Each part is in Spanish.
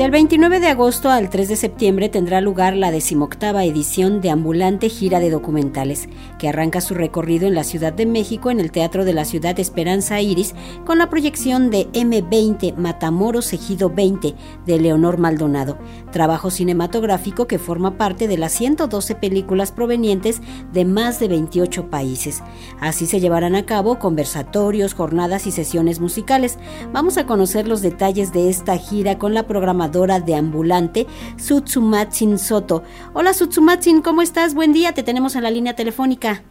Del 29 de agosto al 3 de septiembre tendrá lugar la decimoctava edición de Ambulante Gira de Documentales, que arranca su recorrido en la Ciudad de México en el Teatro de la Ciudad Esperanza Iris con la proyección de M20 Matamoros Ejido 20 de Leonor Maldonado, trabajo cinematográfico que forma parte de las 112 películas provenientes de más de 28 países. Así se llevarán a cabo conversatorios, jornadas y sesiones musicales. Vamos a conocer los detalles de esta gira con la programación de ambulante, Sutsumatsin Soto. Hola Sutsumatsin, ¿cómo estás? Buen día, te tenemos en la línea telefónica.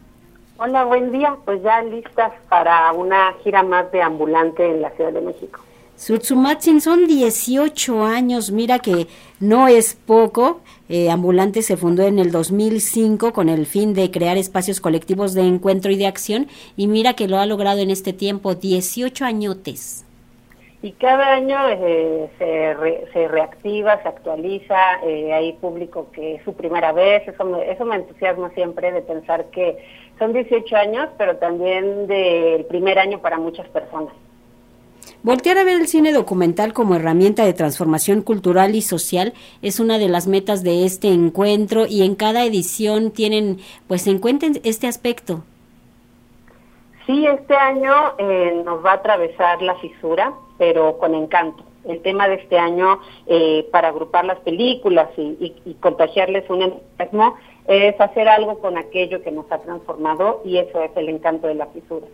Hola, buen día. Pues ya listas para una gira más de ambulante en la Ciudad de México. Sutsumatsin son 18 años, mira que no es poco. Eh, ambulante se fundó en el 2005 con el fin de crear espacios colectivos de encuentro y de acción y mira que lo ha logrado en este tiempo, 18 añotes y cada año eh, se, se, reactiva, se actualiza, eh, hay público que es su primera vez, eso me, eso me entusiasma siempre de pensar que son 18 años, pero también del primer año para muchas personas. Voltear a ver el cine documental como herramienta de transformación cultural y social es una de las metas de este encuentro y en cada edición tienen, pues en cuenta este aspecto. Sí, este año eh, nos va a atravesar la fisura, pero con encanto. El tema de este año, eh, para agrupar las películas y, contagiarles un entusiasmo, es hacer algo con aquello que nos ha transformado y eso es el encanto de la fisura.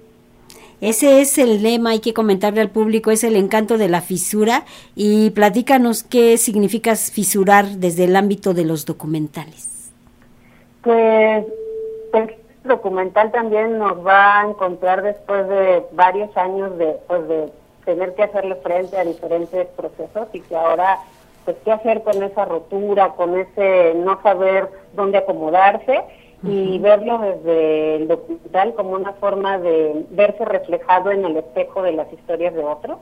Ese es el lema, hay que comentarle al público, es el encanto de la fisura y platícanos qué significa fisurar desde el ámbito de los documentales. Pues, pues documental también nos va a encontrar después de varios años de, pues de tener que hacerle frente a diferentes procesos y que ahora, pues, qué hacer con esa rotura, con ese no saber dónde acomodarse y verlo desde el documental como una forma de verse reflejado en el espejo de las historias de otros,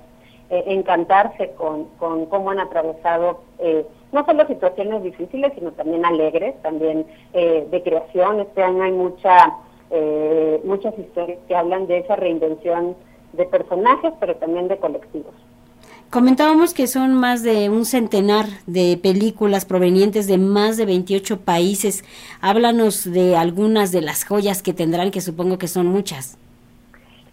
eh, encantarse con, con cómo han atravesado eh, no solo situaciones difíciles, sino también alegres, también eh, de creación. Este año hay mucha, muchas historias que hablan de esa reinvención de personajes, pero también de colectivos. Comentábamos que son más de un centenar de películas provenientes de más de 28 países. Háblanos de algunas de las joyas que tendrán, que supongo que son muchas.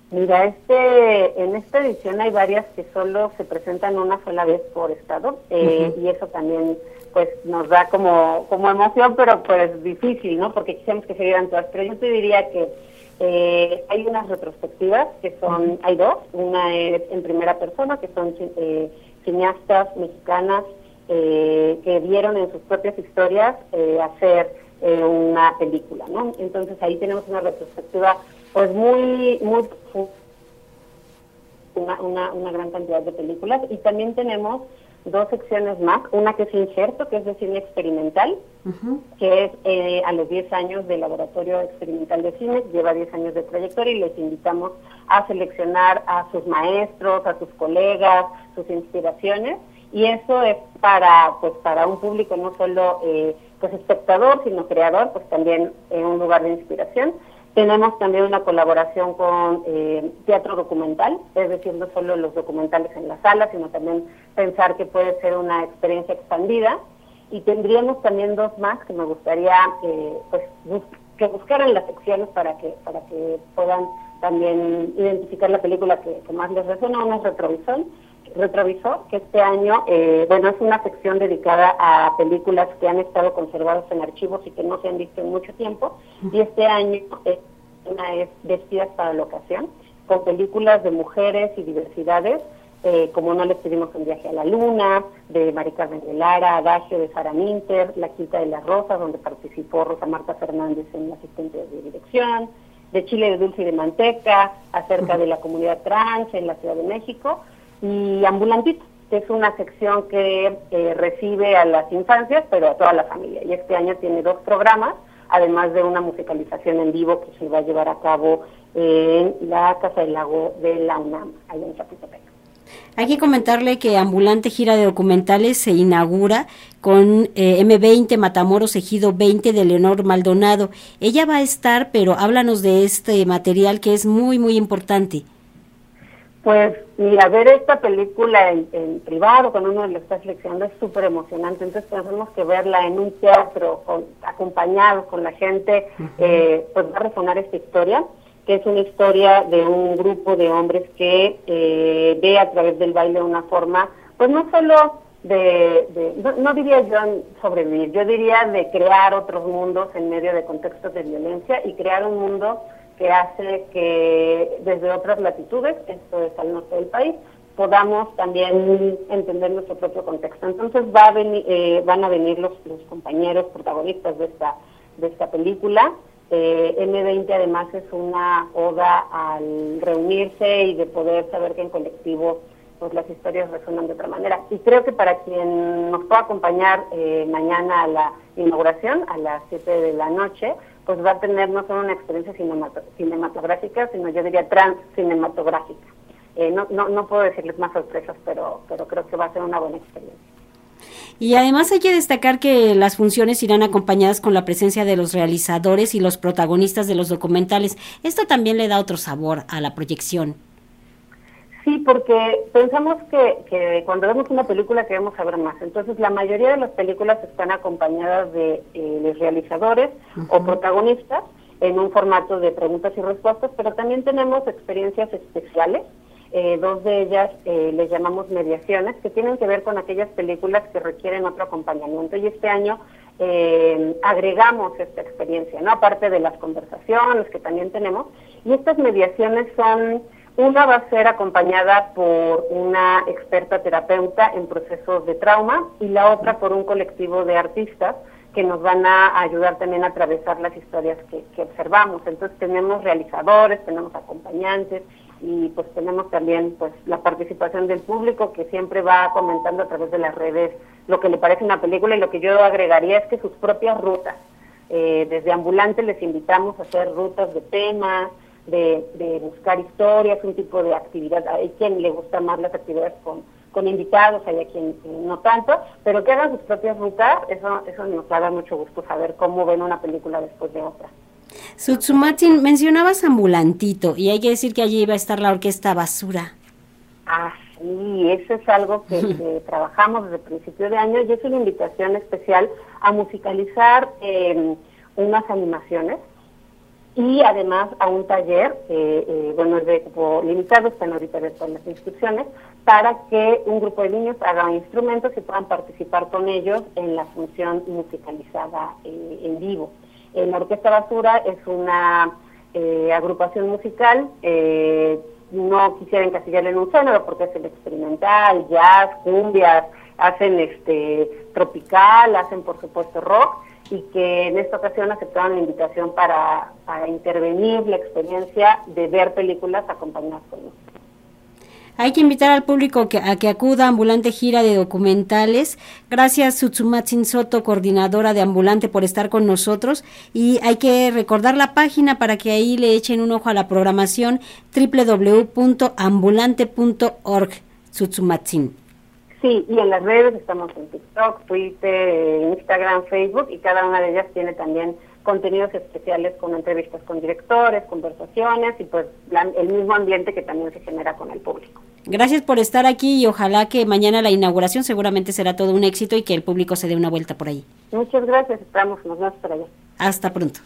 Mira, este, en esta edición hay varias que solo se presentan una sola vez por estado eh, y eso también pues nos da como, como emoción, pero pues difícil, ¿no? Porque quisiéramos que se vieran todas. Pero yo te diría que eh, hay unas retrospectivas que son, hay dos, una es en primera persona, que son eh, cineastas mexicanas eh, que vieron en sus propias historias hacer una película, ¿no? Entonces ahí tenemos una retrospectiva pues muy, muy una, una, una gran cantidad de películas. Y también tenemos dos secciones más, una que es injerto, que es de cine experimental, que es eh, a los 10 años del Laboratorio Experimental de Cine, lleva 10 años de trayectoria y les invitamos a seleccionar a sus maestros, a sus colegas, sus inspiraciones, y eso es para, pues, para un público no solo eh, pues espectador, sino creador, pues también en un lugar de inspiración. Tenemos también una colaboración con eh, teatro documental, es decir, no solo los documentales en la sala, sino también pensar que puede ser una experiencia expandida. Y tendríamos también dos más que me gustaría eh, pues, que buscaran las secciones para que, para que puedan también identificar la película que, más les resuena. Una es Retrovisor, Retrovisor, que este año, eh, bueno, es una sección dedicada a películas que han estado conservadas en archivos y que no se han visto en mucho tiempo. Y este año es una es Vestidas para la ocasión, con películas de mujeres y diversidades, eh, como No les pedimos un viaje a la luna, de Marica Carmen de Lara, Adagio de Sara Minter, La Quinta de las Rosas, donde participó Rosa Marta Fernández en la asistente de dirección, de Chile de Dulce y de Manteca, acerca de la comunidad trans en la Ciudad de México, y Ambulantito, que es una sección que eh, recibe a las infancias, pero a toda la familia. Y este año tiene dos programas, además de una musicalización en vivo que se va a llevar a cabo en la Casa del Lago de la UNAM, allá en Chapultepec. Hay que comentarle que Ambulante Gira de Documentales se inaugura con eh, M20 Matamoros Ejido 20 de Leonor Maldonado. Ella va a estar, pero háblanos de este material que es muy, muy importante. Pues mira, ver esta película en, privado, cuando uno lo está seleccionando, es súper emocionante. Entonces pensamos que verla en un teatro, con, acompañado con la gente, eh, pues va a resonar esta historia, que es una historia de un grupo de hombres que eh, ve a través del baile una forma, pues no solo de, no, no, diría yo sobrevivir, yo diría de crear otros mundos en medio de contextos de violencia y crear un mundo que hace que desde otras latitudes, esto es al norte del país, podamos también entender nuestro propio contexto. Entonces va a venir, eh, van a venir los, compañeros protagonistas de esta, de esta película. Eh, M20 además es una oda al reunirse y de poder saber que en colectivo pues las historias resuenan de otra manera. Y creo que para quien nos pueda acompañar eh, mañana a la inauguración, a las 7 de la noche, pues va a tener no solo una experiencia cinematográfica, sino yo diría trans cinematográfica. Eh, no, no, no puedo decirles más sorpresas, pero, pero creo que va a ser una buena experiencia. Y además hay que destacar que las funciones irán acompañadas con la presencia de los realizadores y los protagonistas de los documentales. Esto también le da otro sabor a la proyección. Sí, porque pensamos que, cuando vemos una película queremos saber más. Entonces, la mayoría de las películas están acompañadas de eh, los realizadores o protagonistas en un formato de preguntas y respuestas, pero también tenemos experiencias especiales. Eh, dos de ellas eh, les llamamos mediaciones, que tienen que ver con aquellas películas que requieren otro acompañamiento. Y este año agregamos esta experiencia, ¿no? Aparte de las conversaciones que también tenemos. Y estas mediaciones son una va a ser acompañada por una experta terapeuta en procesos de trauma y la otra por un colectivo de artistas que nos van a ayudar también a atravesar las historias que, observamos. Entonces tenemos realizadores, tenemos acompañantes y pues tenemos también pues la participación del público que siempre va comentando a través de las redes lo que le parece una película y lo que yo agregaría es que sus propias rutas. Eh, desde ambulante les invitamos a hacer rutas de temas, de, buscar historias, un tipo de actividad. Hay quien le gusta más las actividades con, con invitados, hay quien no tanto, pero que hagan sus propias rutas, eso, eso nos da mucho gusto saber cómo ven una película después de otra. Sutsumatin, mencionabas Ambulantito y hay que decir que allí iba a estar la orquesta Basura. Ah, sí, eso es algo que, trabajamos desde el principio de año y es una invitación especial a musicalizar eh, unas animaciones y además a un taller, eh, eh, bueno, es de grupo limitado, están ahorita abiertas las inscripciones, para que un grupo de niños hagan instrumentos y puedan participar con ellos en la función musicalizada eh, en vivo. la Orquesta Basura es una agrupación musical, no quisiera encasillarle en un género porque es el experimental, jazz, cumbias, hacen este tropical, hacen por supuesto rock, y que en esta ocasión aceptaron la invitación para, intervenir la experiencia de ver películas acompañadas con nosotros. Hay que invitar al público que, a que acuda a Ambulante Gira de Documentales. Gracias, Sutsumatsin Soto, coordinadora de Ambulante, por estar con nosotros. Y hay que recordar la página para que ahí le echen un ojo a la programación www.ambulante.org, Sutsumatsin. Sí, y en las redes estamos en TikTok, Twitter, Instagram, Facebook y cada una de ellas tiene también contenidos especiales con entrevistas con directores, conversaciones y pues el mismo ambiente que también se genera con el público. Gracias por estar aquí y ojalá que mañana la inauguración seguramente será todo un éxito y que el público se dé una vuelta por ahí. Muchas gracias, estamos, nos vemos por allá. Hasta pronto.